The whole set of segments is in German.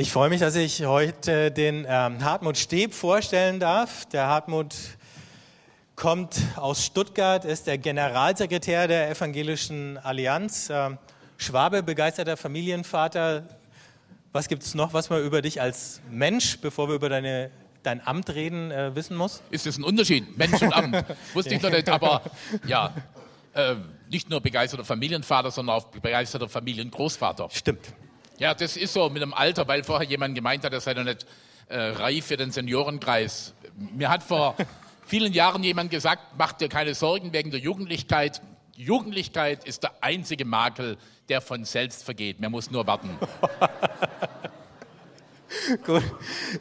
Ich freue mich, dass ich heute den ähm, Hartmut Steb vorstellen darf. Der Hartmut kommt aus Stuttgart, ist der Generalsekretär der Evangelischen Allianz, äh, Schwabe, begeisterter Familienvater. Was gibt es noch, was man über dich als Mensch, bevor wir über deine, dein Amt reden, äh, wissen muss? Ist das ein Unterschied, Mensch und Amt? Wusste ich noch nicht, aber ja, äh, nicht nur begeisterter Familienvater, sondern auch begeisterter Familiengroßvater. Stimmt. Ja, das ist so mit dem Alter, weil vorher jemand gemeint hat, er sei noch nicht äh, reif für den Seniorenkreis. Mir hat vor vielen Jahren jemand gesagt, mach dir keine Sorgen wegen der Jugendlichkeit. Jugendlichkeit ist der einzige Makel, der von selbst vergeht. Man muss nur warten. Gut.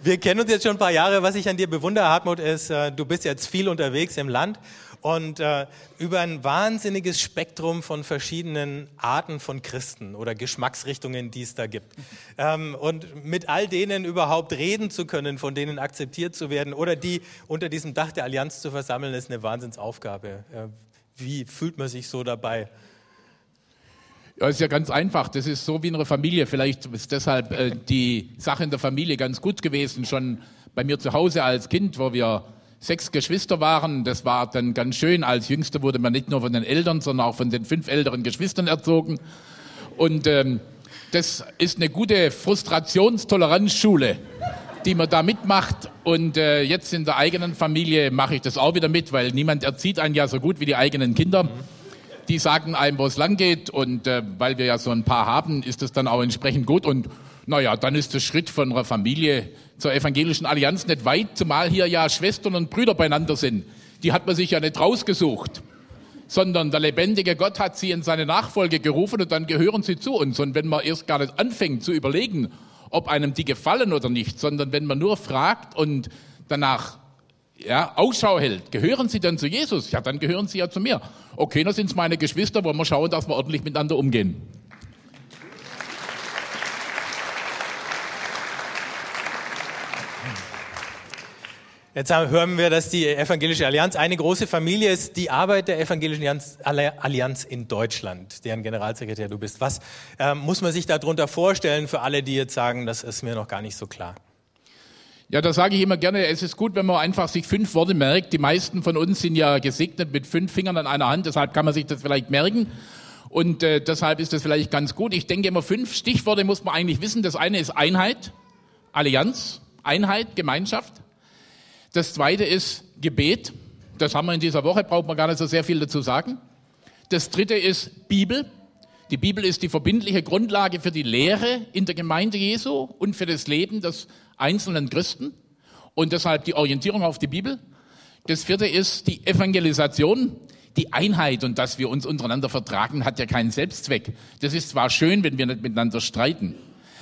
Wir kennen uns jetzt schon ein paar Jahre. Was ich an dir bewundere, Hartmut, ist, äh, du bist jetzt viel unterwegs im Land und äh, über ein wahnsinniges Spektrum von verschiedenen Arten von Christen oder Geschmacksrichtungen, die es da gibt. Ähm, und mit all denen überhaupt reden zu können, von denen akzeptiert zu werden oder die unter diesem Dach der Allianz zu versammeln, ist eine Wahnsinnsaufgabe. Äh, wie fühlt man sich so dabei? Ja, ist ja ganz einfach. Das ist so wie in einer Familie. Vielleicht ist deshalb äh, die Sache in der Familie ganz gut gewesen. Schon bei mir zu Hause als Kind, wo wir sechs Geschwister waren. Das war dann ganz schön. Als Jüngster wurde man nicht nur von den Eltern, sondern auch von den fünf älteren Geschwistern erzogen. Und ähm, das ist eine gute Frustrationstoleranzschule, die man da mitmacht. Und äh, jetzt in der eigenen Familie mache ich das auch wieder mit, weil niemand erzieht einen ja so gut wie die eigenen Kinder. Die sagen einem, wo es lang geht. Und äh, weil wir ja so ein paar haben, ist das dann auch entsprechend gut. Und naja, dann ist der Schritt von einer Familie zur evangelischen Allianz nicht weit, zumal hier ja Schwestern und Brüder beieinander sind. Die hat man sich ja nicht rausgesucht, sondern der lebendige Gott hat sie in seine Nachfolge gerufen und dann gehören sie zu uns. Und wenn man erst gar nicht anfängt zu überlegen, ob einem die gefallen oder nicht, sondern wenn man nur fragt und danach ja, Ausschau hält, gehören sie dann zu Jesus? Ja, dann gehören sie ja zu mir. Okay, dann sind es meine Geschwister, wollen wir schauen, dass wir ordentlich miteinander umgehen. Jetzt hören wir, dass die Evangelische Allianz eine große Familie ist. Die Arbeit der Evangelischen Allianz in Deutschland, deren Generalsekretär du bist. Was äh, muss man sich darunter vorstellen für alle, die jetzt sagen, das ist mir noch gar nicht so klar? Ja, da sage ich immer gerne, es ist gut, wenn man einfach sich fünf Worte merkt. Die meisten von uns sind ja gesegnet mit fünf Fingern an einer Hand, deshalb kann man sich das vielleicht merken. Und äh, deshalb ist das vielleicht ganz gut. Ich denke immer, fünf Stichworte muss man eigentlich wissen. Das eine ist Einheit, Allianz, Einheit, Gemeinschaft. Das zweite ist Gebet. Das haben wir in dieser Woche, braucht man gar nicht so sehr viel dazu sagen. Das dritte ist Bibel. Die Bibel ist die verbindliche Grundlage für die Lehre in der Gemeinde Jesu und für das Leben des einzelnen Christen und deshalb die Orientierung auf die Bibel. Das vierte ist die Evangelisation. Die Einheit und dass wir uns untereinander vertragen, hat ja keinen Selbstzweck. Das ist zwar schön, wenn wir nicht miteinander streiten.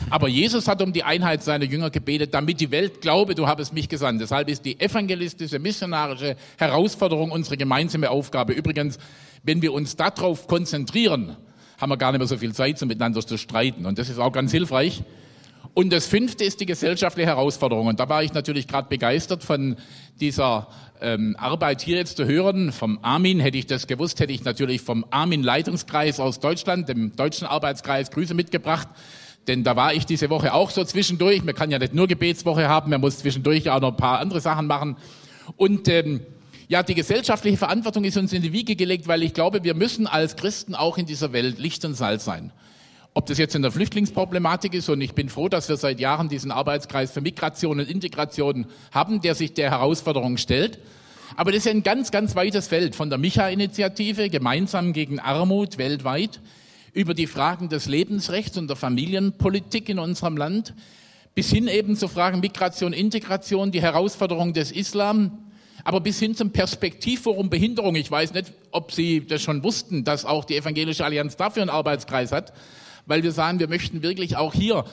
Aber Jesus hat um die Einheit seiner Jünger gebetet, damit die Welt glaube, du habest mich gesandt. Deshalb ist die evangelistische, missionarische Herausforderung unsere gemeinsame Aufgabe. Übrigens, wenn wir uns darauf konzentrieren, haben wir gar nicht mehr so viel Zeit, um miteinander zu streiten. Und das ist auch ganz hilfreich. Und das fünfte ist die gesellschaftliche Herausforderung. Und da war ich natürlich gerade begeistert von dieser ähm, Arbeit hier jetzt zu hören. Vom Armin hätte ich das gewusst, hätte ich natürlich vom Armin Leitungskreis aus Deutschland, dem deutschen Arbeitskreis, Grüße mitgebracht. Denn da war ich diese Woche auch so zwischendurch. Man kann ja nicht nur Gebetswoche haben, man muss zwischendurch auch noch ein paar andere Sachen machen. Und ähm, ja, die gesellschaftliche Verantwortung ist uns in die Wiege gelegt, weil ich glaube, wir müssen als Christen auch in dieser Welt Licht und Salz sein. Ob das jetzt in der Flüchtlingsproblematik ist, und ich bin froh, dass wir seit Jahren diesen Arbeitskreis für Migration und Integration haben, der sich der Herausforderung stellt. Aber das ist ein ganz, ganz weites Feld von der Micha-Initiative, gemeinsam gegen Armut weltweit, über die Fragen des Lebensrechts und der Familienpolitik in unserem Land, bis hin eben zu Fragen Migration, Integration, die Herausforderung des Islam, aber bis hin zum Perspektivforum Behinderung. Ich weiß nicht, ob Sie das schon wussten, dass auch die Evangelische Allianz dafür einen Arbeitskreis hat, weil wir sagen, wir möchten wirklich auch hier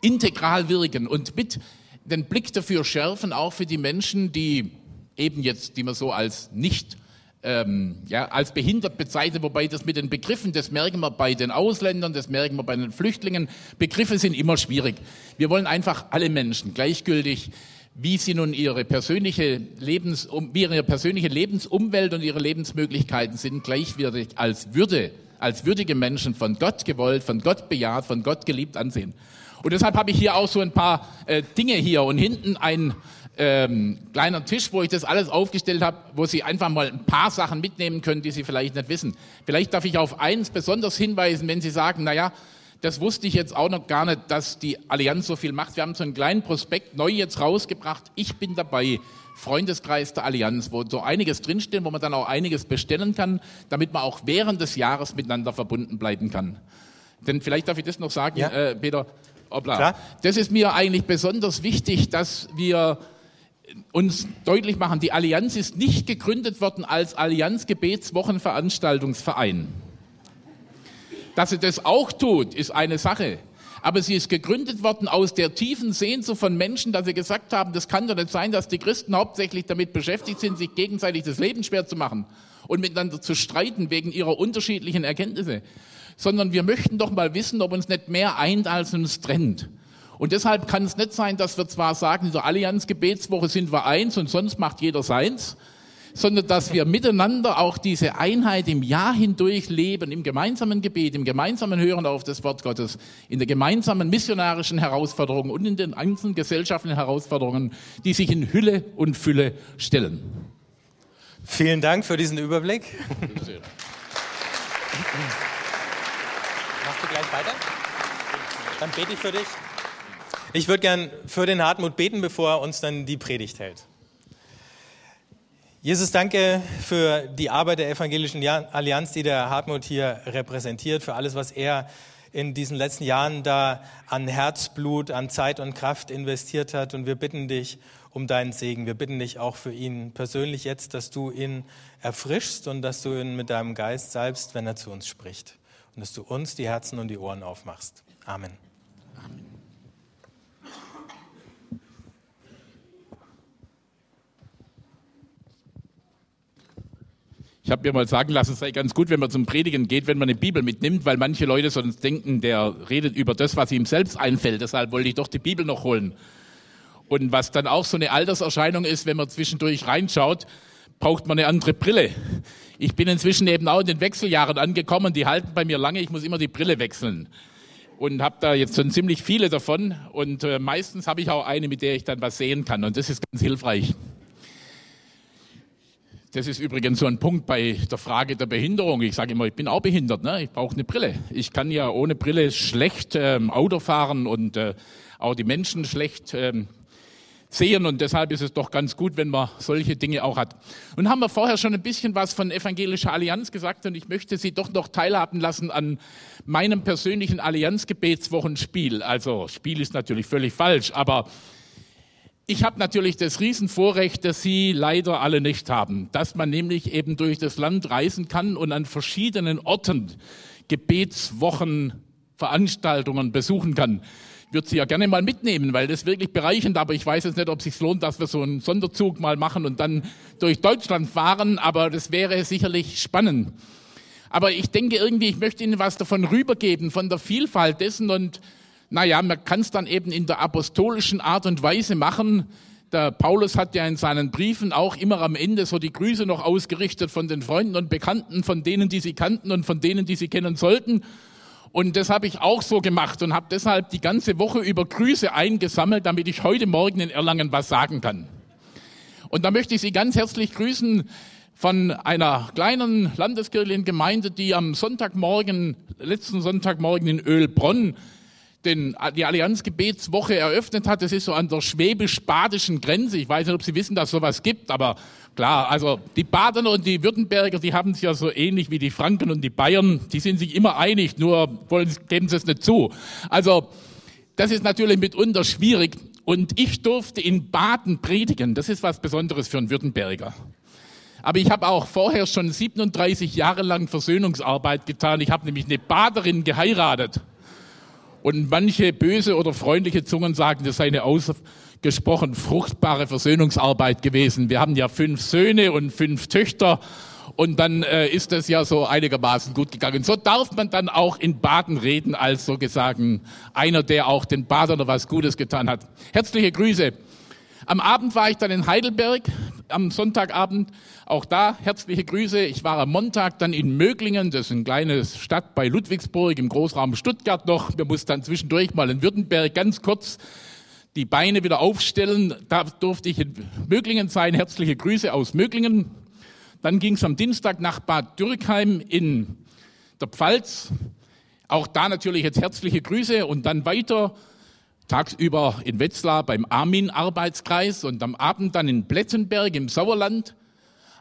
integral wirken und mit den Blick dafür schärfen, auch für die Menschen, die eben jetzt, die man so als nicht ähm, ja, als behindert bezeichnet, wobei das mit den Begriffen, das merken wir bei den Ausländern, das merken wir bei den Flüchtlingen. Begriffe sind immer schwierig. Wir wollen einfach alle Menschen gleichgültig, wie sie nun ihre persönliche Lebens, wie ihre persönliche Lebensumwelt und ihre Lebensmöglichkeiten sind, gleichwertig als Würde als würdige Menschen von Gott gewollt, von Gott bejaht, von Gott geliebt ansehen. Und deshalb habe ich hier auch so ein paar äh, Dinge hier und hinten ein ähm, kleiner Tisch, wo ich das alles aufgestellt habe, wo Sie einfach mal ein paar Sachen mitnehmen können, die Sie vielleicht nicht wissen. Vielleicht darf ich auf eins besonders hinweisen, wenn Sie sagen, na ja, das wusste ich jetzt auch noch gar nicht, dass die Allianz so viel macht. Wir haben so einen kleinen Prospekt neu jetzt rausgebracht. Ich bin dabei. Freundeskreis der Allianz, wo so einiges drinsteht, wo man dann auch einiges bestellen kann, damit man auch während des Jahres miteinander verbunden bleiben kann. Denn vielleicht darf ich das noch sagen, ja. äh, Peter. Obla. Klar. Das ist mir eigentlich besonders wichtig, dass wir uns deutlich machen, die Allianz ist nicht gegründet worden als Allianz Gebetswochenveranstaltungsverein. Dass sie das auch tut, ist eine Sache. Aber sie ist gegründet worden aus der tiefen Sehnsucht von Menschen, dass sie gesagt haben, das kann doch nicht sein, dass die Christen hauptsächlich damit beschäftigt sind, sich gegenseitig das Leben schwer zu machen und miteinander zu streiten wegen ihrer unterschiedlichen Erkenntnisse, sondern wir möchten doch mal wissen, ob uns nicht mehr eint, als uns trennt. Und deshalb kann es nicht sein, dass wir zwar sagen, in der Allianz-Gebetswoche sind wir eins und sonst macht jeder seins, sondern dass wir miteinander auch diese Einheit im Jahr hindurch leben, im gemeinsamen Gebet, im gemeinsamen Hören auf das Wort Gottes, in der gemeinsamen missionarischen Herausforderung und in den ganzen gesellschaftlichen Herausforderungen, die sich in Hülle und Fülle stellen. Vielen Dank für diesen Überblick. Machst du gleich weiter? Dann bete ich für dich. Ich würde gern für den Hartmut beten, bevor er uns dann die Predigt hält. Jesus, danke für die Arbeit der Evangelischen Allianz, die der Hartmut hier repräsentiert, für alles, was er in diesen letzten Jahren da an Herzblut, an Zeit und Kraft investiert hat. Und wir bitten dich um deinen Segen. Wir bitten dich auch für ihn persönlich jetzt, dass du ihn erfrischst und dass du ihn mit deinem Geist salbst, wenn er zu uns spricht. Und dass du uns die Herzen und die Ohren aufmachst. Amen. Ich habe mir mal sagen lassen, es sei ganz gut, wenn man zum Predigen geht, wenn man eine Bibel mitnimmt, weil manche Leute sonst denken, der redet über das, was ihm selbst einfällt. Deshalb wollte ich doch die Bibel noch holen. Und was dann auch so eine Alterserscheinung ist, wenn man zwischendurch reinschaut, braucht man eine andere Brille. Ich bin inzwischen eben auch in den Wechseljahren angekommen, die halten bei mir lange, ich muss immer die Brille wechseln. Und habe da jetzt schon ziemlich viele davon. Und äh, meistens habe ich auch eine, mit der ich dann was sehen kann. Und das ist ganz hilfreich. Das ist übrigens so ein Punkt bei der Frage der Behinderung. Ich sage immer, ich bin auch behindert, ne? ich brauche eine Brille. Ich kann ja ohne Brille schlecht ähm, Auto fahren und äh, auch die Menschen schlecht ähm, sehen und deshalb ist es doch ganz gut, wenn man solche Dinge auch hat. Und haben wir vorher schon ein bisschen was von Evangelischer Allianz gesagt und ich möchte Sie doch noch teilhaben lassen an meinem persönlichen Allianzgebetswochenspiel. Also Spiel ist natürlich völlig falsch, aber ich habe natürlich das Riesenvorrecht, das Sie leider alle nicht haben, dass man nämlich eben durch das Land reisen kann und an verschiedenen Orten Gebetswochen, Veranstaltungen besuchen kann. Ich würde Sie ja gerne mal mitnehmen, weil das wirklich bereichend, aber ich weiß jetzt nicht, ob es sich lohnt, dass wir so einen Sonderzug mal machen und dann durch Deutschland fahren, aber das wäre sicherlich spannend. Aber ich denke irgendwie, ich möchte Ihnen was davon rübergeben, von der Vielfalt dessen und naja, man kann es dann eben in der apostolischen Art und Weise machen. Der Paulus hat ja in seinen Briefen auch immer am Ende so die Grüße noch ausgerichtet von den Freunden und Bekannten, von denen, die sie kannten und von denen, die sie kennen sollten. Und das habe ich auch so gemacht und habe deshalb die ganze Woche über Grüße eingesammelt, damit ich heute Morgen in Erlangen was sagen kann. Und da möchte ich Sie ganz herzlich grüßen von einer kleinen landeskirchlichen Gemeinde, die am Sonntagmorgen, letzten Sonntagmorgen in Ölbronn den, die Allianzgebetswoche eröffnet hat. Das ist so an der schwäbisch-badischen Grenze. Ich weiß nicht, ob Sie wissen, dass sowas gibt, aber klar, also die Badener und die Württemberger, die haben es ja so ähnlich wie die Franken und die Bayern. Die sind sich immer einig, nur wollen, geben sie es nicht zu. Also das ist natürlich mitunter schwierig. Und ich durfte in Baden predigen. Das ist was Besonderes für einen Württemberger. Aber ich habe auch vorher schon 37 Jahre lang Versöhnungsarbeit getan. Ich habe nämlich eine Baderin geheiratet. Und manche böse oder freundliche Zungen sagen, das sei eine ausgesprochen fruchtbare Versöhnungsarbeit gewesen. Wir haben ja fünf Söhne und fünf Töchter und dann äh, ist das ja so einigermaßen gut gegangen. So darf man dann auch in Baden reden als so gesagt einer, der auch den Badern was Gutes getan hat. Herzliche Grüße. Am Abend war ich dann in Heidelberg am Sonntagabend. Auch da herzliche Grüße. Ich war am Montag dann in Möglingen, das ist eine kleine Stadt bei Ludwigsburg im Großraum Stuttgart noch. Wir mussten dann zwischendurch mal in Württemberg ganz kurz die Beine wieder aufstellen. Da durfte ich in Möglingen sein. Herzliche Grüße aus Möglingen. Dann ging es am Dienstag nach Bad Dürkheim in der Pfalz. Auch da natürlich jetzt herzliche Grüße und dann weiter tagsüber in Wetzlar beim Armin-Arbeitskreis und am Abend dann in Plettenberg im Sauerland.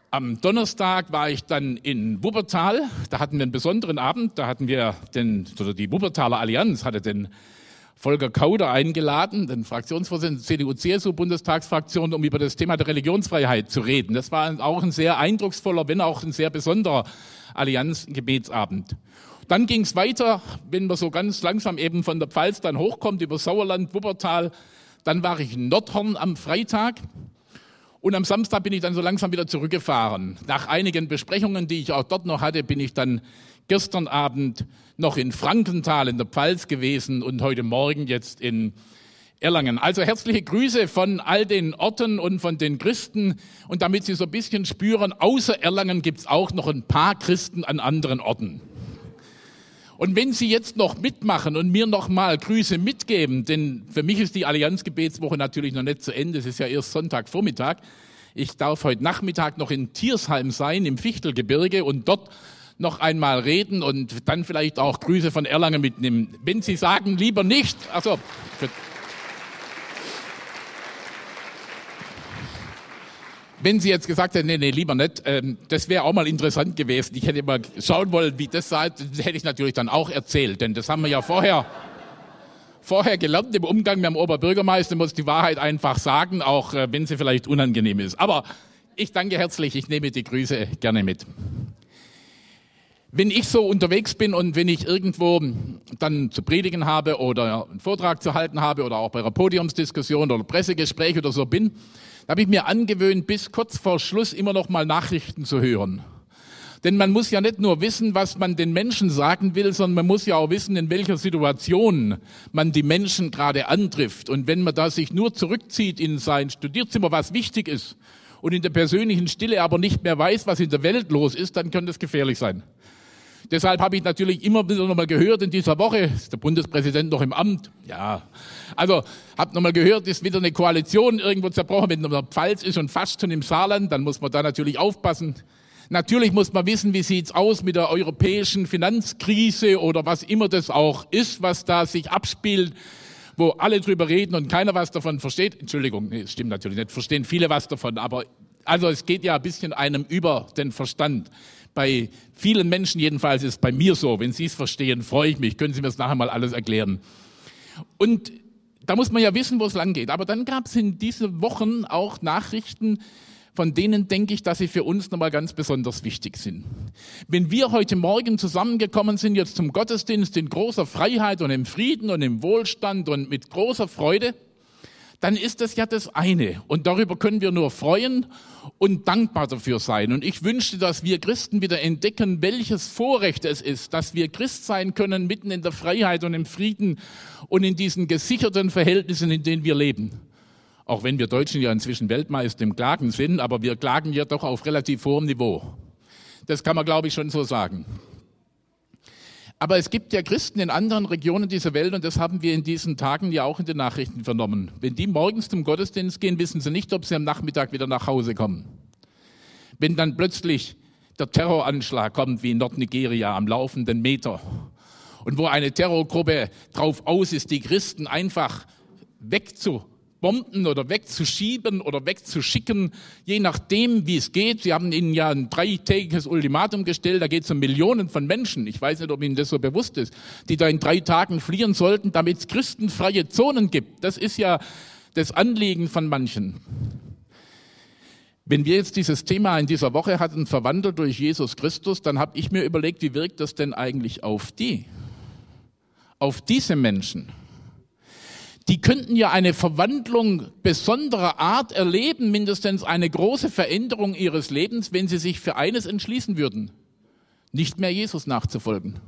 Am Donnerstag war ich dann in Wuppertal. Da hatten wir einen besonderen Abend. Da hatten wir den, oder die Wuppertaler Allianz hatte den Volker Kauder eingeladen, den Fraktionsvorsitzenden CDU-CSU-Bundestagsfraktion, um über das Thema der Religionsfreiheit zu reden. Das war auch ein sehr eindrucksvoller, wenn auch ein sehr besonderer Allianz-Gebetsabend. Dann ging es weiter, wenn man so ganz langsam eben von der Pfalz dann hochkommt, über Sauerland, Wuppertal. Dann war ich in Nordhorn am Freitag. Und am Samstag bin ich dann so langsam wieder zurückgefahren. Nach einigen Besprechungen, die ich auch dort noch hatte, bin ich dann gestern Abend noch in Frankenthal in der Pfalz gewesen und heute Morgen jetzt in Erlangen. Also herzliche Grüße von all den Orten und von den Christen. Und damit Sie so ein bisschen spüren, außer Erlangen gibt es auch noch ein paar Christen an anderen Orten. Und wenn Sie jetzt noch mitmachen und mir noch mal Grüße mitgeben, denn für mich ist die Allianzgebetswoche natürlich noch nicht zu Ende, es ist ja erst Sonntagvormittag. Ich darf heute Nachmittag noch in Tiersheim sein, im Fichtelgebirge und dort noch einmal reden und dann vielleicht auch Grüße von Erlangen mitnehmen. Wenn Sie sagen, lieber nicht, also wenn Sie jetzt gesagt hätten, nee, nee, lieber nicht, ähm, das wäre auch mal interessant gewesen. Ich hätte mal schauen wollen, wie das sei. Das hätte ich natürlich dann auch erzählt, denn das haben wir ja vorher, vorher gelernt im Umgang mit dem Oberbürgermeister. muss die Wahrheit einfach sagen, auch äh, wenn sie vielleicht unangenehm ist. Aber ich danke herzlich. Ich nehme die Grüße gerne mit wenn ich so unterwegs bin und wenn ich irgendwo dann zu predigen habe oder einen Vortrag zu halten habe oder auch bei einer Podiumsdiskussion oder Pressegespräch oder so bin, habe ich mir angewöhnt, bis kurz vor Schluss immer noch mal Nachrichten zu hören. Denn man muss ja nicht nur wissen, was man den Menschen sagen will, sondern man muss ja auch wissen, in welcher Situation man die Menschen gerade antrifft. Und wenn man da sich nur zurückzieht in sein Studierzimmer, was wichtig ist, und in der persönlichen Stille aber nicht mehr weiß, was in der Welt los ist, dann kann das gefährlich sein. Deshalb habe ich natürlich immer wieder nochmal gehört in dieser Woche, ist der Bundespräsident noch im Amt? Ja. Also, habe nochmal gehört, ist wieder eine Koalition irgendwo zerbrochen, wenn der Pfalz ist und fast schon im Saarland, dann muss man da natürlich aufpassen. Natürlich muss man wissen, wie sieht's aus mit der europäischen Finanzkrise oder was immer das auch ist, was da sich abspielt, wo alle drüber reden und keiner was davon versteht. Entschuldigung, nee, stimmt natürlich nicht, verstehen viele was davon, aber also es geht ja ein bisschen einem über den Verstand. Bei vielen Menschen jedenfalls ist es bei mir so. Wenn Sie es verstehen, freue ich mich. Können Sie mir das nachher mal alles erklären? Und da muss man ja wissen, wo es lang geht. Aber dann gab es in diesen Wochen auch Nachrichten, von denen denke ich, dass sie für uns nochmal ganz besonders wichtig sind. Wenn wir heute Morgen zusammengekommen sind, jetzt zum Gottesdienst in großer Freiheit und im Frieden und im Wohlstand und mit großer Freude, dann ist das ja das eine. Und darüber können wir nur freuen und dankbar dafür sein. Und ich wünschte, dass wir Christen wieder entdecken, welches Vorrecht es ist, dass wir Christ sein können mitten in der Freiheit und im Frieden und in diesen gesicherten Verhältnissen, in denen wir leben. Auch wenn wir Deutschen ja inzwischen Weltmeister im Klagen sind, aber wir klagen ja doch auf relativ hohem Niveau. Das kann man, glaube ich, schon so sagen. Aber es gibt ja Christen in anderen Regionen dieser Welt und das haben wir in diesen Tagen ja auch in den Nachrichten vernommen. Wenn die morgens zum Gottesdienst gehen, wissen sie nicht, ob sie am Nachmittag wieder nach Hause kommen. Wenn dann plötzlich der Terroranschlag kommt wie in Nordnigeria am laufenden Meter und wo eine Terrorgruppe drauf aus ist, die Christen einfach wegzu Bomben oder wegzuschieben oder wegzuschicken, je nachdem, wie es geht. Sie haben Ihnen ja ein dreitägiges Ultimatum gestellt, da geht es um Millionen von Menschen, ich weiß nicht, ob Ihnen das so bewusst ist, die da in drei Tagen fliehen sollten, damit es christenfreie Zonen gibt. Das ist ja das Anliegen von manchen. Wenn wir jetzt dieses Thema in dieser Woche hatten, verwandelt durch Jesus Christus, dann habe ich mir überlegt, wie wirkt das denn eigentlich auf die? Auf diese Menschen? Die könnten ja eine Verwandlung besonderer Art erleben, mindestens eine große Veränderung ihres Lebens, wenn sie sich für eines entschließen würden, nicht mehr Jesus nachzufolgen.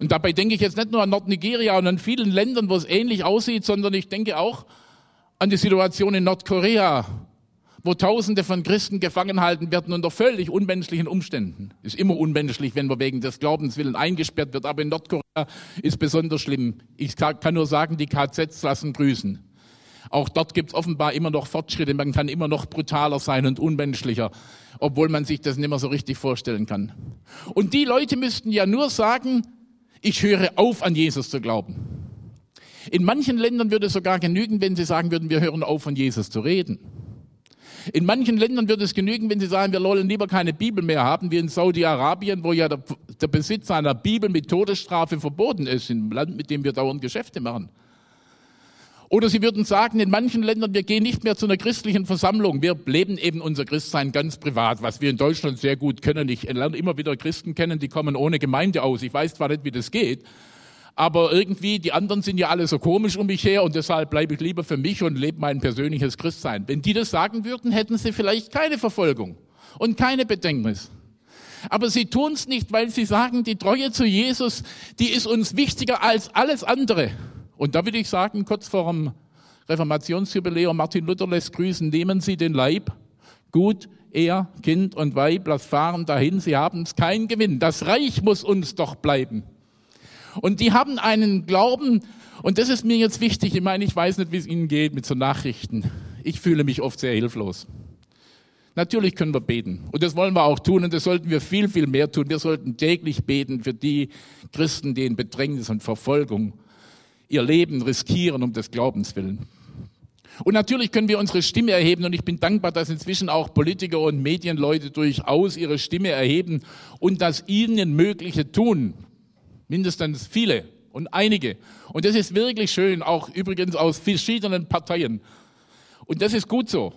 Und dabei denke ich jetzt nicht nur an Nordnigeria und an vielen Ländern, wo es ähnlich aussieht, sondern ich denke auch an die Situation in Nordkorea, wo Tausende von Christen gefangen halten werden unter völlig unmenschlichen Umständen. Ist immer unmenschlich, wenn man wegen des Glaubenswillen eingesperrt wird, aber in Nordkorea ist besonders schlimm. Ich kann nur sagen, die KZs lassen grüßen. Auch dort gibt es offenbar immer noch Fortschritte, man kann immer noch brutaler sein und unmenschlicher, obwohl man sich das nicht mehr so richtig vorstellen kann. Und die Leute müssten ja nur sagen, ich höre auf, an Jesus zu glauben. In manchen Ländern würde es sogar genügen, wenn sie sagen würden, wir hören auf, von Jesus zu reden. In manchen Ländern würde es genügen, wenn sie sagen, wir wollen lieber keine Bibel mehr haben, wie in Saudi-Arabien, wo ja der, der Besitz einer Bibel mit Todesstrafe verboten ist, im Land, mit dem wir dauernd Geschäfte machen. Oder sie würden sagen, in manchen Ländern, wir gehen nicht mehr zu einer christlichen Versammlung. Wir leben eben unser Christsein ganz privat, was wir in Deutschland sehr gut können. Ich lerne immer wieder Christen kennen, die kommen ohne Gemeinde aus. Ich weiß zwar nicht, wie das geht, aber irgendwie, die anderen sind ja alle so komisch um mich her und deshalb bleibe ich lieber für mich und lebe mein persönliches Christsein. Wenn die das sagen würden, hätten sie vielleicht keine Verfolgung und keine Bedenknis. Aber sie tun es nicht, weil sie sagen, die Treue zu Jesus, die ist uns wichtiger als alles andere. Und da will ich sagen, kurz vor dem Reformationsjubiläum, Martin Luther lässt grüßen, nehmen Sie den Leib, gut, er, Kind und Weib, lass fahren dahin, Sie haben es kein Gewinn. Das Reich muss uns doch bleiben. Und die haben einen Glauben, und das ist mir jetzt wichtig, ich meine, ich weiß nicht, wie es Ihnen geht mit so Nachrichten. Ich fühle mich oft sehr hilflos. Natürlich können wir beten. Und das wollen wir auch tun. Und das sollten wir viel, viel mehr tun. Wir sollten täglich beten für die Christen, die in Bedrängnis und Verfolgung ihr Leben riskieren um des Glaubens willen. Und natürlich können wir unsere Stimme erheben. Und ich bin dankbar, dass inzwischen auch Politiker und Medienleute durchaus ihre Stimme erheben und das ihnen Mögliche tun. Mindestens viele und einige. Und das ist wirklich schön, auch übrigens aus verschiedenen Parteien. Und das ist gut so.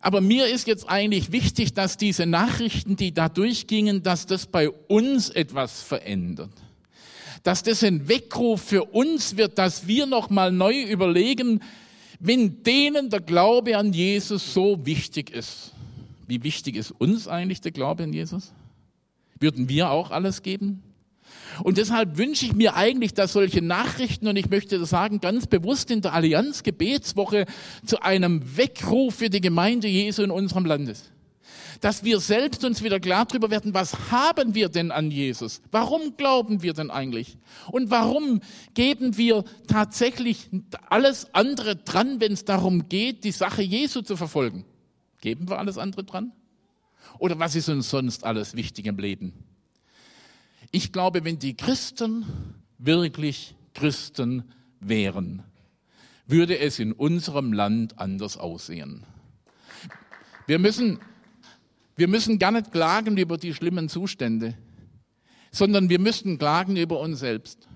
Aber mir ist jetzt eigentlich wichtig, dass diese Nachrichten, die da durchgingen, dass das bei uns etwas verändert. Dass das ein Weckruf für uns wird, dass wir nochmal neu überlegen, wenn denen der Glaube an Jesus so wichtig ist. Wie wichtig ist uns eigentlich der Glaube an Jesus? Würden wir auch alles geben? Und deshalb wünsche ich mir eigentlich, dass solche Nachrichten, und ich möchte das sagen, ganz bewusst in der Allianz Gebetswoche zu einem Weckruf für die Gemeinde Jesu in unserem Land ist. Dass wir selbst uns wieder klar darüber werden, was haben wir denn an Jesus? Warum glauben wir denn eigentlich? Und warum geben wir tatsächlich alles andere dran, wenn es darum geht, die Sache Jesu zu verfolgen? Geben wir alles andere dran? Oder was ist uns sonst alles wichtig im Leben? Ich glaube, wenn die Christen wirklich Christen wären, würde es in unserem Land anders aussehen. Wir müssen, wir müssen gar nicht klagen über die schlimmen Zustände, sondern wir müssen klagen über uns selbst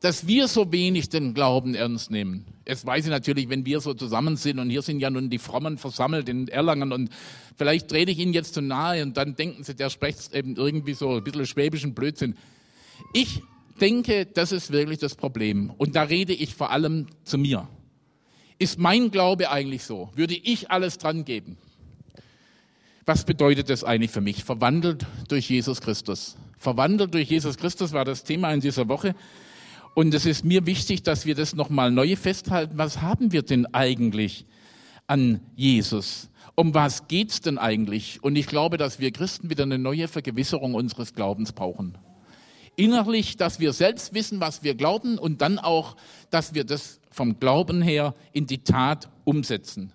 dass wir so wenig den Glauben ernst nehmen. Jetzt weiß ich natürlich, wenn wir so zusammen sind und hier sind ja nun die Frommen versammelt in Erlangen und vielleicht trete ich Ihnen jetzt zu nahe und dann denken Sie, der spricht eben irgendwie so ein bisschen schwäbischen Blödsinn. Ich denke, das ist wirklich das Problem. Und da rede ich vor allem zu mir. Ist mein Glaube eigentlich so? Würde ich alles dran geben? Was bedeutet das eigentlich für mich? Verwandelt durch Jesus Christus. Verwandelt durch Jesus Christus war das Thema in dieser Woche. Und es ist mir wichtig, dass wir das nochmal neu festhalten. Was haben wir denn eigentlich an Jesus? Um was geht's denn eigentlich? Und ich glaube, dass wir Christen wieder eine neue Vergewisserung unseres Glaubens brauchen. Innerlich, dass wir selbst wissen, was wir glauben und dann auch, dass wir das vom Glauben her in die Tat umsetzen.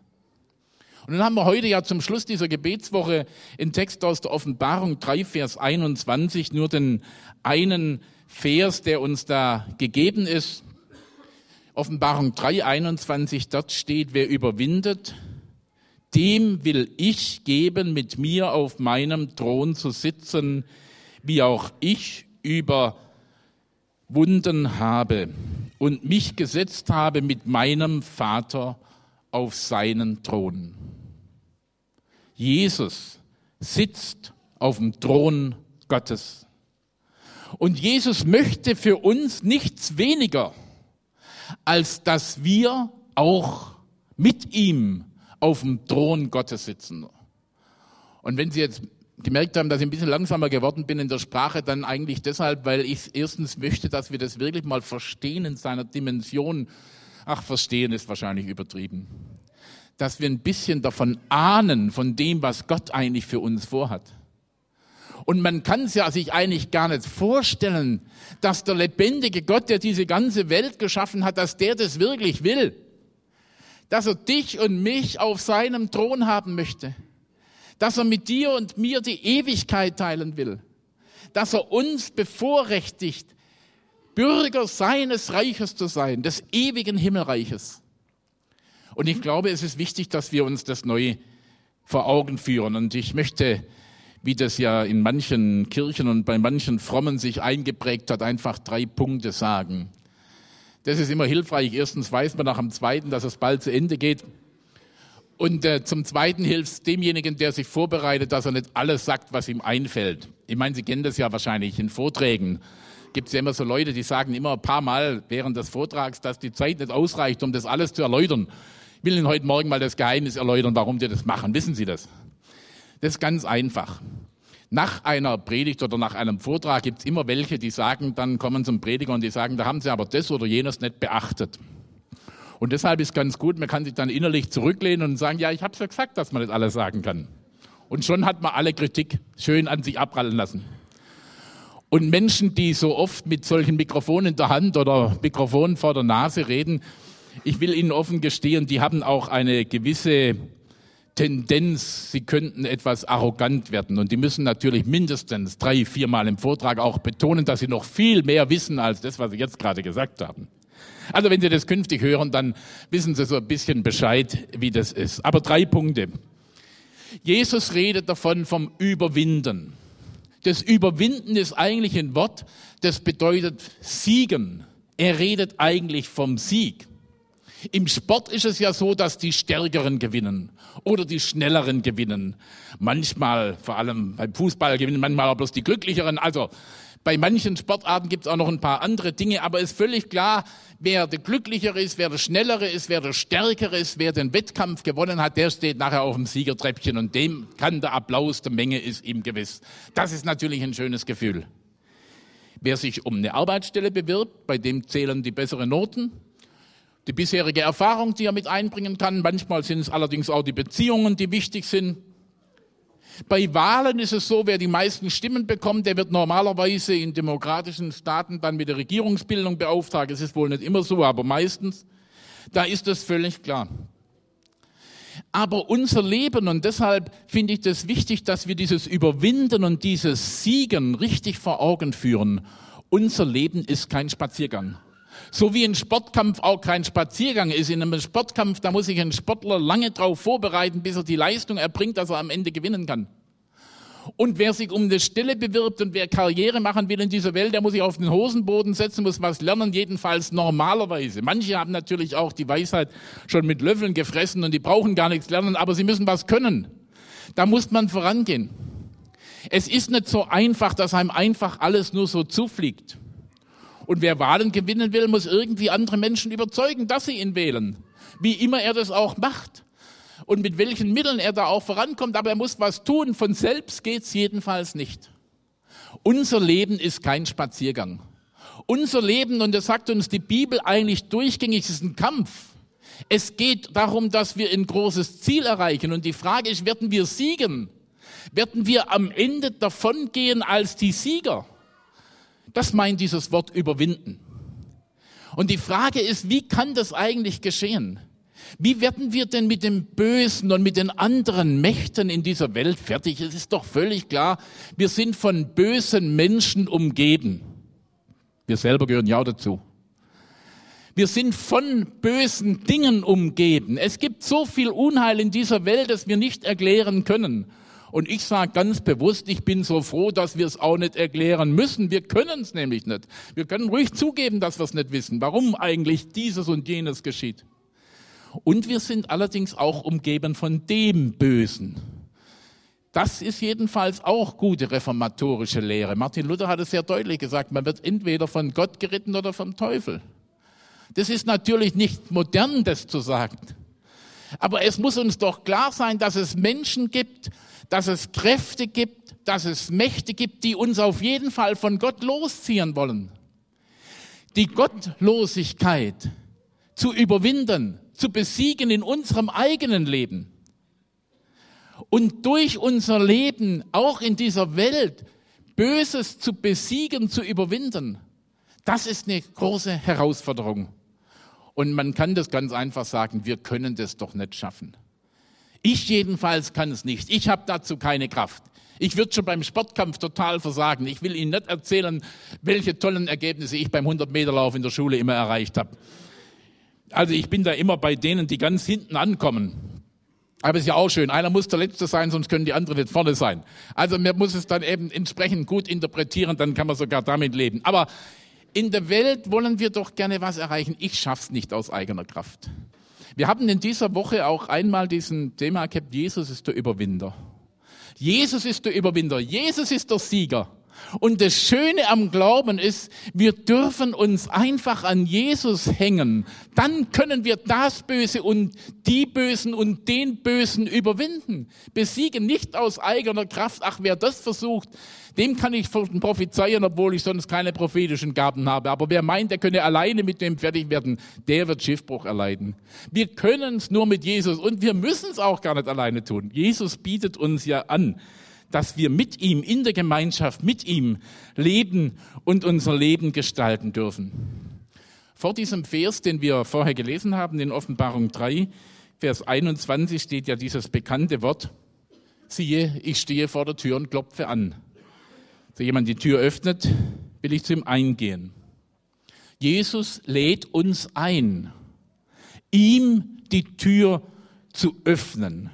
Und dann haben wir heute ja zum Schluss dieser Gebetswoche in Text aus der Offenbarung 3, Vers 21 nur den einen Vers, der uns da gegeben ist. Offenbarung 3, 21, dort steht, wer überwindet, dem will ich geben, mit mir auf meinem Thron zu sitzen, wie auch ich überwunden habe und mich gesetzt habe mit meinem Vater auf seinen Thron. Jesus sitzt auf dem Thron Gottes. Und Jesus möchte für uns nichts weniger, als dass wir auch mit ihm auf dem Thron Gottes sitzen. Und wenn Sie jetzt gemerkt haben, dass ich ein bisschen langsamer geworden bin in der Sprache, dann eigentlich deshalb, weil ich erstens möchte, dass wir das wirklich mal verstehen in seiner Dimension. Ach, verstehen ist wahrscheinlich übertrieben. dass wir ein bisschen davon ahnen, von dem, was Gott eigentlich für uns vorhat. Und man kann es ja sich eigentlich gar nicht vorstellen, dass der lebendige Gott, der diese ganze Welt geschaffen hat, dass der das wirklich will. Dass er dich und mich auf seinem Thron haben möchte. Dass er mit dir und mir die Ewigkeit teilen will. Dass er uns bevorrechtigt, Bürger seines Reiches zu sein, des ewigen Himmelreiches. Und ich glaube, es ist wichtig, dass wir uns das neu vor Augen führen. Und ich möchte, wie das ja in manchen Kirchen und bei manchen Frommen sich eingeprägt hat, einfach drei Punkte sagen. Das ist immer hilfreich. Erstens weiß man nach dem zweiten, dass es bald zu Ende geht. Und äh, zum Zweiten hilft es demjenigen, der sich vorbereitet, dass er nicht alles sagt, was ihm einfällt. Ich meine, Sie kennen das ja wahrscheinlich in Vorträgen gibt es ja immer so Leute, die sagen immer ein paar Mal während des Vortrags, dass die Zeit nicht ausreicht, um das alles zu erläutern. Ich will Ihnen heute Morgen mal das Geheimnis erläutern, warum die das machen. Wissen Sie das? Das ist ganz einfach. Nach einer Predigt oder nach einem Vortrag gibt es immer welche, die sagen, dann kommen zum Prediger und die sagen, da haben sie aber das oder jenes nicht beachtet. Und deshalb ist ganz gut, man kann sich dann innerlich zurücklehnen und sagen, ja, ich habe es ja gesagt, dass man nicht alles sagen kann. Und schon hat man alle Kritik schön an sich abprallen lassen. Und Menschen, die so oft mit solchen Mikrofonen in der Hand oder Mikrofonen vor der Nase reden, ich will Ihnen offen gestehen, die haben auch eine gewisse Tendenz, sie könnten etwas arrogant werden. Und die müssen natürlich mindestens drei, viermal im Vortrag auch betonen, dass sie noch viel mehr wissen als das, was sie jetzt gerade gesagt haben. Also wenn Sie das künftig hören, dann wissen Sie so ein bisschen Bescheid, wie das ist. Aber drei Punkte. Jesus redet davon vom Überwinden. Das Überwinden ist eigentlich ein Wort, das bedeutet siegen. Er redet eigentlich vom Sieg. Im Sport ist es ja so, dass die Stärkeren gewinnen oder die Schnelleren gewinnen. Manchmal, vor allem beim Fußball, gewinnen manchmal auch bloß die Glücklicheren. Also bei manchen Sportarten gibt es auch noch ein paar andere Dinge, aber es ist völlig klar, wer der Glücklichere ist, wer der Schnellere ist, wer der Stärkere ist, wer den Wettkampf gewonnen hat, der steht nachher auf dem Siegertreppchen und dem kann der Applaus der Menge ist ihm gewiss. Das ist natürlich ein schönes Gefühl. Wer sich um eine Arbeitsstelle bewirbt, bei dem zählen die besseren Noten, die bisherige Erfahrung, die er mit einbringen kann. Manchmal sind es allerdings auch die Beziehungen, die wichtig sind. Bei Wahlen ist es so, wer die meisten Stimmen bekommt, der wird normalerweise in demokratischen Staaten dann mit der Regierungsbildung beauftragt. Es ist wohl nicht immer so, aber meistens. Da ist das völlig klar. Aber unser Leben, und deshalb finde ich das wichtig, dass wir dieses Überwinden und dieses Siegen richtig vor Augen führen. Unser Leben ist kein Spaziergang. So wie ein Sportkampf auch kein Spaziergang ist. In einem Sportkampf, da muss sich ein Sportler lange darauf vorbereiten, bis er die Leistung erbringt, dass er am Ende gewinnen kann. Und wer sich um eine Stelle bewirbt und wer Karriere machen will in dieser Welt, der muss sich auf den Hosenboden setzen, muss was lernen, jedenfalls normalerweise. Manche haben natürlich auch die Weisheit schon mit Löffeln gefressen und die brauchen gar nichts lernen, aber sie müssen was können. Da muss man vorangehen. Es ist nicht so einfach, dass einem einfach alles nur so zufliegt. Und wer Wahlen gewinnen will, muss irgendwie andere Menschen überzeugen, dass sie ihn wählen. Wie immer er das auch macht. Und mit welchen Mitteln er da auch vorankommt, aber er muss was tun. Von selbst geht's jedenfalls nicht. Unser Leben ist kein Spaziergang. Unser Leben, und das sagt uns die Bibel eigentlich durchgängig, ist ein Kampf. Es geht darum, dass wir ein großes Ziel erreichen. Und die Frage ist, werden wir siegen? Werden wir am Ende davongehen als die Sieger? Das meint dieses Wort überwinden. Und die Frage ist, wie kann das eigentlich geschehen? Wie werden wir denn mit dem Bösen und mit den anderen Mächten in dieser Welt fertig? Es ist doch völlig klar, wir sind von bösen Menschen umgeben. Wir selber gehören ja dazu. Wir sind von bösen Dingen umgeben. Es gibt so viel Unheil in dieser Welt, das wir nicht erklären können. Und ich sage ganz bewusst, ich bin so froh, dass wir es auch nicht erklären müssen. Wir können es nämlich nicht. Wir können ruhig zugeben, dass wir es nicht wissen, warum eigentlich dieses und jenes geschieht. Und wir sind allerdings auch umgeben von dem Bösen. Das ist jedenfalls auch gute reformatorische Lehre. Martin Luther hat es sehr deutlich gesagt, man wird entweder von Gott geritten oder vom Teufel. Das ist natürlich nicht modern, das zu sagen. Aber es muss uns doch klar sein, dass es Menschen gibt, dass es Kräfte gibt, dass es Mächte gibt, die uns auf jeden Fall von Gott losziehen wollen. Die Gottlosigkeit zu überwinden, zu besiegen in unserem eigenen Leben und durch unser Leben auch in dieser Welt Böses zu besiegen, zu überwinden. Das ist eine große Herausforderung. Und man kann das ganz einfach sagen, wir können das doch nicht schaffen. Ich jedenfalls kann es nicht. Ich habe dazu keine Kraft. Ich würde schon beim Sportkampf total versagen. Ich will Ihnen nicht erzählen, welche tollen Ergebnisse ich beim 100-Meter-Lauf in der Schule immer erreicht habe. Also ich bin da immer bei denen, die ganz hinten ankommen. Aber ist ja auch schön. Einer muss der Letzte sein, sonst können die anderen nicht vorne sein. Also man muss es dann eben entsprechend gut interpretieren, dann kann man sogar damit leben. Aber in der Welt wollen wir doch gerne was erreichen. Ich schaff's nicht aus eigener Kraft. Wir haben in dieser Woche auch einmal diesen Thema gehabt, Jesus ist der Überwinder. Jesus ist der Überwinder. Jesus ist der Sieger. Und das Schöne am Glauben ist, wir dürfen uns einfach an Jesus hängen. Dann können wir das Böse und die Bösen und den Bösen überwinden. Besiegen nicht aus eigener Kraft. Ach, wer das versucht, dem kann ich prophezeien, obwohl ich sonst keine prophetischen Gaben habe. Aber wer meint, er könne alleine mit dem fertig werden, der wird Schiffbruch erleiden. Wir können es nur mit Jesus und wir müssen es auch gar nicht alleine tun. Jesus bietet uns ja an, dass wir mit ihm in der Gemeinschaft, mit ihm leben und unser Leben gestalten dürfen. Vor diesem Vers, den wir vorher gelesen haben, in Offenbarung 3, Vers 21 steht ja dieses bekannte Wort, siehe, ich stehe vor der Tür und klopfe an. Wenn jemand die Tür öffnet, will ich zu ihm eingehen. Jesus lädt uns ein, ihm die Tür zu öffnen.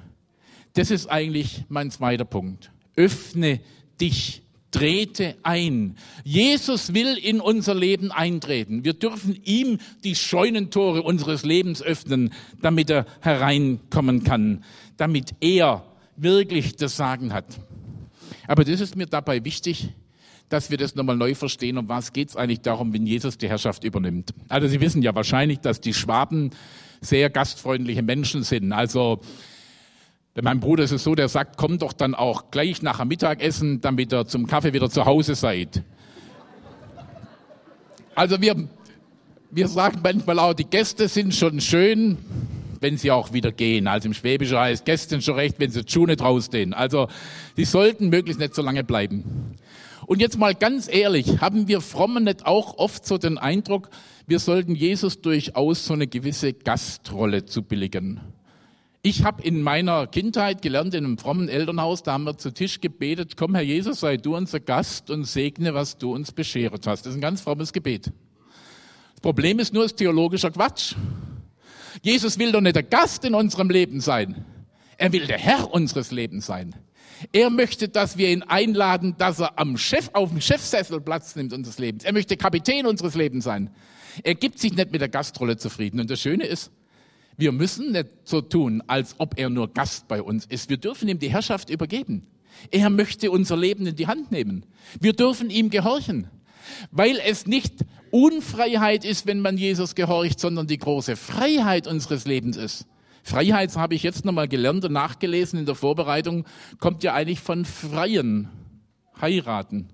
Das ist eigentlich mein zweiter Punkt. Öffne dich, trete ein. Jesus will in unser Leben eintreten. Wir dürfen ihm die Scheunentore unseres Lebens öffnen, damit er hereinkommen kann, damit er wirklich das Sagen hat. Aber das ist mir dabei wichtig, dass wir das nochmal neu verstehen, um was geht es eigentlich darum, wenn Jesus die Herrschaft übernimmt. Also Sie wissen ja wahrscheinlich, dass die Schwaben sehr gastfreundliche Menschen sind. Also meinem Bruder ist es so, der sagt, komm doch dann auch gleich nach dem Mittagessen, damit ihr zum Kaffee wieder zu Hause seid. Also wir, wir sagen manchmal auch, die Gäste sind schon schön, wenn sie auch wieder gehen. Also im Schwäbischen heißt Gästen schon recht, wenn sie die Schuhe nicht rausstehen. Also die sollten möglichst nicht so lange bleiben. Und jetzt mal ganz ehrlich, haben wir Frommen nicht auch oft so den Eindruck, wir sollten Jesus durchaus so eine gewisse Gastrolle zu billigen? Ich habe in meiner Kindheit gelernt, in einem frommen Elternhaus, da haben wir zu Tisch gebetet, komm Herr Jesus, sei du unser Gast und segne, was du uns beschert hast. Das ist ein ganz frommes Gebet. Das Problem ist nur, es ist theologischer Quatsch. Jesus will doch nicht der Gast in unserem Leben sein. Er will der Herr unseres Lebens sein. Er möchte, dass wir ihn einladen, dass er am Chef, auf dem Chefsessel Platz nimmt unseres Lebens. Er möchte Kapitän unseres Lebens sein. Er gibt sich nicht mit der Gastrolle zufrieden. Und das Schöne ist, wir müssen nicht so tun, als ob er nur Gast bei uns ist. Wir dürfen ihm die Herrschaft übergeben. Er möchte unser Leben in die Hand nehmen. Wir dürfen ihm gehorchen weil es nicht Unfreiheit ist, wenn man Jesus gehorcht, sondern die große Freiheit unseres Lebens ist. Freiheit, habe ich jetzt nochmal gelernt und nachgelesen in der Vorbereitung, kommt ja eigentlich von Freien, heiraten.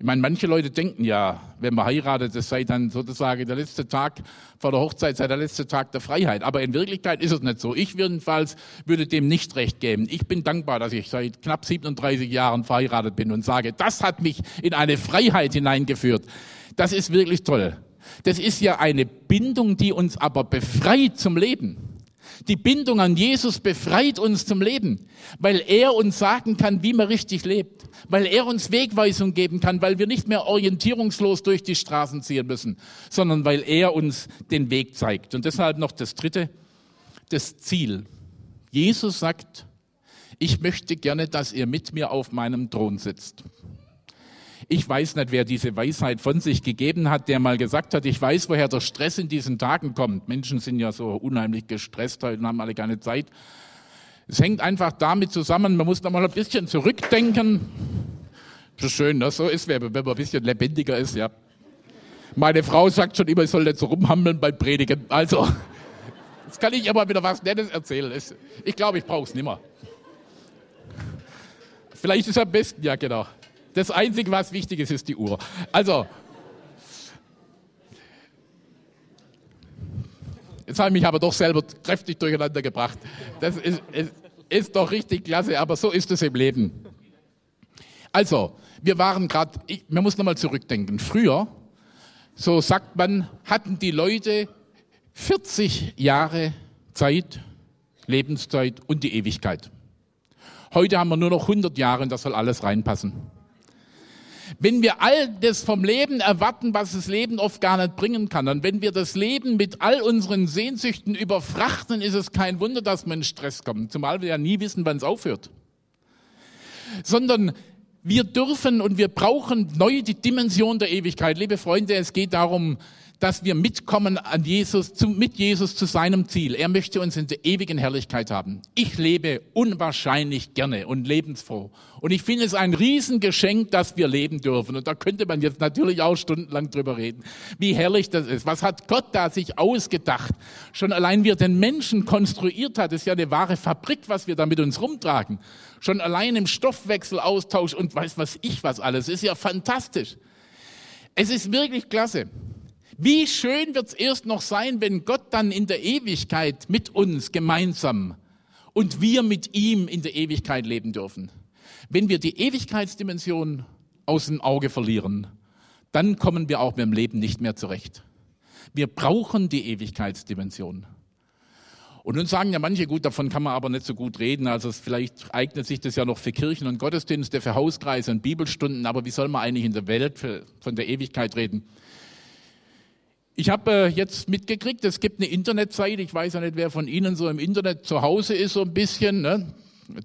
Ich meine, manche Leute denken ja, wenn man heiratet, das sei dann sozusagen der letzte Tag vor der Hochzeit, sei der letzte Tag der Freiheit. Aber in Wirklichkeit ist es nicht so. Ich jedenfalls würde dem nicht recht geben. Ich bin dankbar, dass ich seit knapp 37 Jahren verheiratet bin und sage, das hat mich in eine Freiheit hineingeführt. Das ist wirklich toll. Das ist ja eine Bindung, die uns aber befreit zum Leben. Die Bindung an Jesus befreit uns zum Leben, weil er uns sagen kann, wie man richtig lebt, weil er uns Wegweisung geben kann, weil wir nicht mehr orientierungslos durch die Straßen ziehen müssen, sondern weil er uns den Weg zeigt. Und deshalb noch das Dritte, das Ziel. Jesus sagt, ich möchte gerne, dass ihr mit mir auf meinem Thron sitzt. Ich weiß nicht, wer diese Weisheit von sich gegeben hat, der mal gesagt hat, ich weiß, woher der Stress in diesen Tagen kommt. Menschen sind ja so unheimlich gestresst heute und haben alle keine Zeit. Es hängt einfach damit zusammen, man muss da mal ein bisschen zurückdenken. So schön, dass so ist, wenn man ein bisschen lebendiger ist, ja. Meine Frau sagt schon immer, ich soll nicht so rumhammeln beim Predigen. Also, jetzt kann ich aber wieder was Nettes erzählen. Ich glaube, ich brauche es nimmer. Vielleicht ist es am besten, ja genau. Das Einzige, was wichtig ist, ist die Uhr. Also, Jetzt habe ich mich aber doch selber kräftig durcheinander gebracht. Das ist, ist, ist doch richtig klasse, aber so ist es im Leben. Also, wir waren gerade, man muss nochmal zurückdenken. Früher, so sagt man, hatten die Leute 40 Jahre Zeit, Lebenszeit und die Ewigkeit. Heute haben wir nur noch 100 Jahre und das soll alles reinpassen. Wenn wir all das vom Leben erwarten, was das Leben oft gar nicht bringen kann, und wenn wir das Leben mit all unseren Sehnsüchten überfrachten, ist es kein Wunder, dass wir in Stress kommen, zumal wir ja nie wissen, wann es aufhört. Sondern wir dürfen und wir brauchen neu die Dimension der Ewigkeit. Liebe Freunde, es geht darum, dass wir mitkommen an Jesus, zu, mit Jesus zu seinem Ziel. Er möchte uns in der ewigen Herrlichkeit haben. Ich lebe unwahrscheinlich gerne und lebensfroh. Und ich finde es ein Riesengeschenk, dass wir leben dürfen. Und da könnte man jetzt natürlich auch stundenlang drüber reden, wie herrlich das ist. Was hat Gott da sich ausgedacht? Schon allein wie er den Menschen konstruiert hat, ist ja eine wahre Fabrik, was wir da mit uns rumtragen. Schon allein im Stoffwechselaustausch und weiß was ich was alles. Ist ja fantastisch. Es ist wirklich klasse. Wie schön wird es erst noch sein, wenn Gott dann in der Ewigkeit mit uns gemeinsam und wir mit ihm in der Ewigkeit leben dürfen. Wenn wir die Ewigkeitsdimension aus dem Auge verlieren, dann kommen wir auch mit dem Leben nicht mehr zurecht. Wir brauchen die Ewigkeitsdimension. Und nun sagen ja manche, gut, davon kann man aber nicht so gut reden. Also vielleicht eignet sich das ja noch für Kirchen und Gottesdienste, für Hauskreise und Bibelstunden. Aber wie soll man eigentlich in der Welt von der Ewigkeit reden? Ich habe äh, jetzt mitgekriegt, es gibt eine Internetseite, ich weiß ja nicht, wer von Ihnen so im Internet zu Hause ist, so ein bisschen. Ne?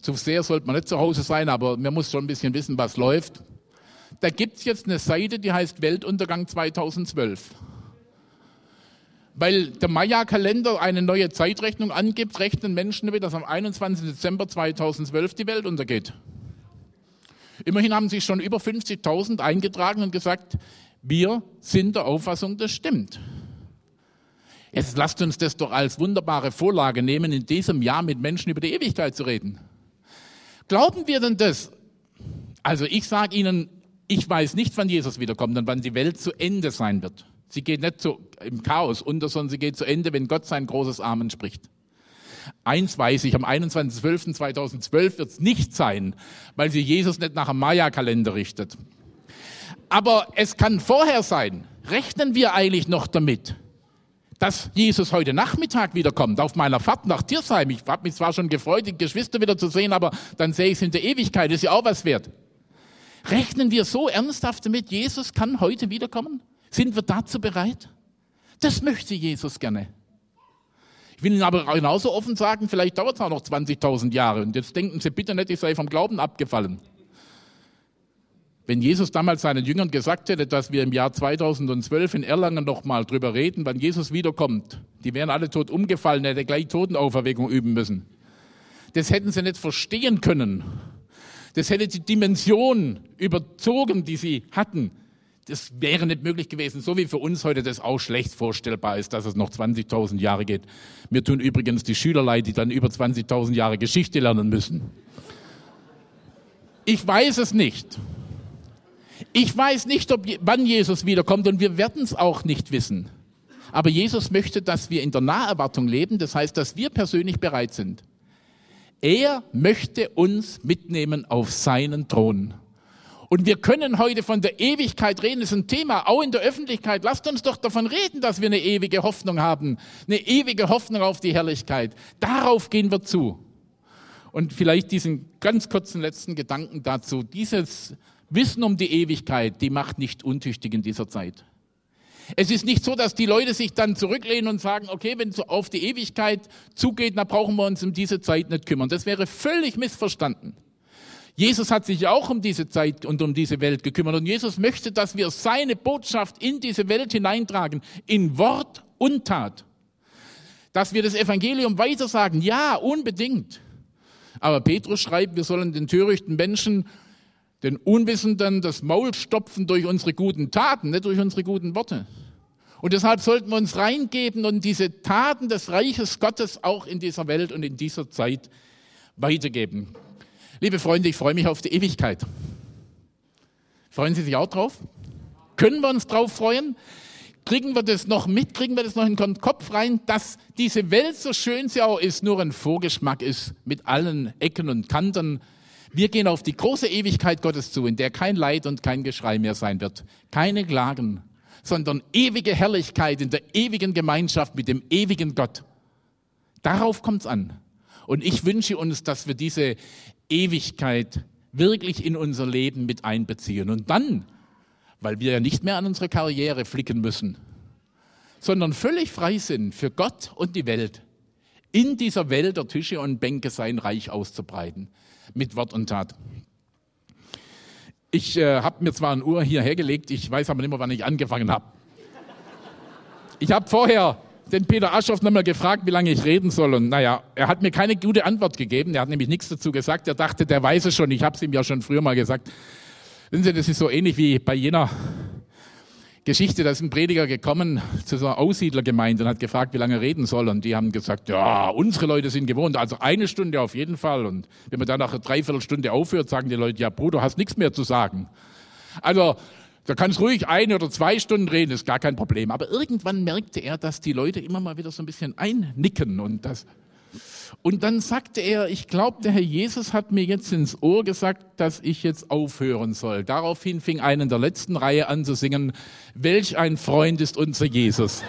Zu sehr sollte man nicht zu Hause sein, aber man muss schon ein bisschen wissen, was läuft. Da gibt es jetzt eine Seite, die heißt Weltuntergang 2012. Weil der Maya-Kalender eine neue Zeitrechnung angibt, rechnen Menschen damit, dass am 21. Dezember 2012 die Welt untergeht. Immerhin haben sich schon über 50.000 eingetragen und gesagt, wir sind der Auffassung, das stimmt. Jetzt lasst uns das doch als wunderbare Vorlage nehmen, in diesem Jahr mit Menschen über die Ewigkeit zu reden. Glauben wir denn das? Also ich sage Ihnen, ich weiß nicht, wann Jesus wiederkommt und wann die Welt zu Ende sein wird. Sie geht nicht zu, im Chaos unter, sondern sie geht zu Ende, wenn Gott sein großes Amen spricht. Eins weiß ich, am 21.12.2012 wird es nicht sein, weil sie Jesus nicht nach dem Maya-Kalender richtet. Aber es kann vorher sein. Rechnen wir eigentlich noch damit, dass Jesus heute Nachmittag wiederkommt, auf meiner Fahrt nach Tiersheim. Ich habe mich zwar schon gefreut, die Geschwister wieder zu sehen, aber dann sehe ich es in der Ewigkeit, ist ja auch was wert. Rechnen wir so ernsthaft damit, Jesus kann heute wiederkommen? Sind wir dazu bereit? Das möchte Jesus gerne. Ich will Ihnen aber genauso offen sagen, vielleicht dauert es auch noch 20.000 Jahre. Und jetzt denken Sie bitte nicht, ich sei vom Glauben abgefallen. Wenn Jesus damals seinen Jüngern gesagt hätte, dass wir im Jahr 2012 in Erlangen noch mal drüber reden, wann Jesus wiederkommt, die wären alle tot umgefallen, hätte gleich Totenauferweckung üben müssen. Das hätten sie nicht verstehen können. Das hätte die Dimension überzogen, die sie hatten. Das wäre nicht möglich gewesen, so wie für uns heute das auch schlecht vorstellbar ist, dass es noch 20.000 Jahre geht. Mir tun übrigens die Schüler leid, die dann über 20.000 Jahre Geschichte lernen müssen. Ich weiß es nicht. Ich weiß nicht, ob, wann Jesus wiederkommt und wir werden es auch nicht wissen. Aber Jesus möchte, dass wir in der Naherwartung leben, das heißt, dass wir persönlich bereit sind. Er möchte uns mitnehmen auf seinen Thron. Und wir können heute von der Ewigkeit reden, das ist ein Thema, auch in der Öffentlichkeit. Lasst uns doch davon reden, dass wir eine ewige Hoffnung haben, eine ewige Hoffnung auf die Herrlichkeit. Darauf gehen wir zu. Und vielleicht diesen ganz kurzen letzten Gedanken dazu. Dieses Wissen um die Ewigkeit, die macht nicht untüchtig in dieser Zeit. Es ist nicht so, dass die Leute sich dann zurücklehnen und sagen, okay, wenn es auf die Ewigkeit zugeht, dann brauchen wir uns um diese Zeit nicht kümmern. Das wäre völlig missverstanden. Jesus hat sich auch um diese Zeit und um diese Welt gekümmert und Jesus möchte, dass wir seine Botschaft in diese Welt hineintragen, in Wort und Tat. Dass wir das Evangelium weitersagen, ja, unbedingt. Aber Petrus schreibt, wir sollen den törichten Menschen den Unwissenden das Maul stopfen durch unsere guten Taten, nicht durch unsere guten Worte. Und deshalb sollten wir uns reingeben und diese Taten des Reiches Gottes auch in dieser Welt und in dieser Zeit weitergeben. Liebe Freunde, ich freue mich auf die Ewigkeit. Freuen Sie sich auch drauf? Können wir uns drauf freuen? Kriegen wir das noch mit? Kriegen wir das noch in den Kopf rein, dass diese Welt, so schön sie auch ist, nur ein Vorgeschmack ist mit allen Ecken und Kanten? Wir gehen auf die große Ewigkeit Gottes zu, in der kein Leid und kein Geschrei mehr sein wird. Keine Klagen, sondern ewige Herrlichkeit in der ewigen Gemeinschaft mit dem ewigen Gott. Darauf kommt's an. Und ich wünsche uns, dass wir diese Ewigkeit wirklich in unser Leben mit einbeziehen. Und dann weil wir ja nicht mehr an unsere Karriere flicken müssen, sondern völlig frei sind für Gott und die Welt, in dieser Welt der Tische und Bänke sein Reich auszubreiten, mit Wort und Tat. Ich äh, habe mir zwar eine Uhr hierher gelegt, ich weiß aber nicht mehr, wann ich angefangen habe. Ich habe vorher den Peter Aschoff nochmal gefragt, wie lange ich reden soll. Und naja, er hat mir keine gute Antwort gegeben. Er hat nämlich nichts dazu gesagt. Er dachte, der weiß es schon. Ich habe es ihm ja schon früher mal gesagt. Wissen Sie, das ist so ähnlich wie bei jener Geschichte, da ist ein Prediger gekommen zu so einer Aussiedlergemeinde und hat gefragt, wie lange er reden soll. Und die haben gesagt, ja, unsere Leute sind gewohnt, also eine Stunde auf jeden Fall. Und wenn man dann nach einer Dreiviertelstunde aufhört, sagen die Leute, ja, Bruder, hast nichts mehr zu sagen. Also, da kannst ruhig eine oder zwei Stunden reden, ist gar kein Problem. Aber irgendwann merkte er, dass die Leute immer mal wieder so ein bisschen einnicken und das und dann sagte er, ich glaube, der Herr Jesus hat mir jetzt ins Ohr gesagt, dass ich jetzt aufhören soll. Daraufhin fing einer in der letzten Reihe an zu singen, welch ein Freund ist unser Jesus.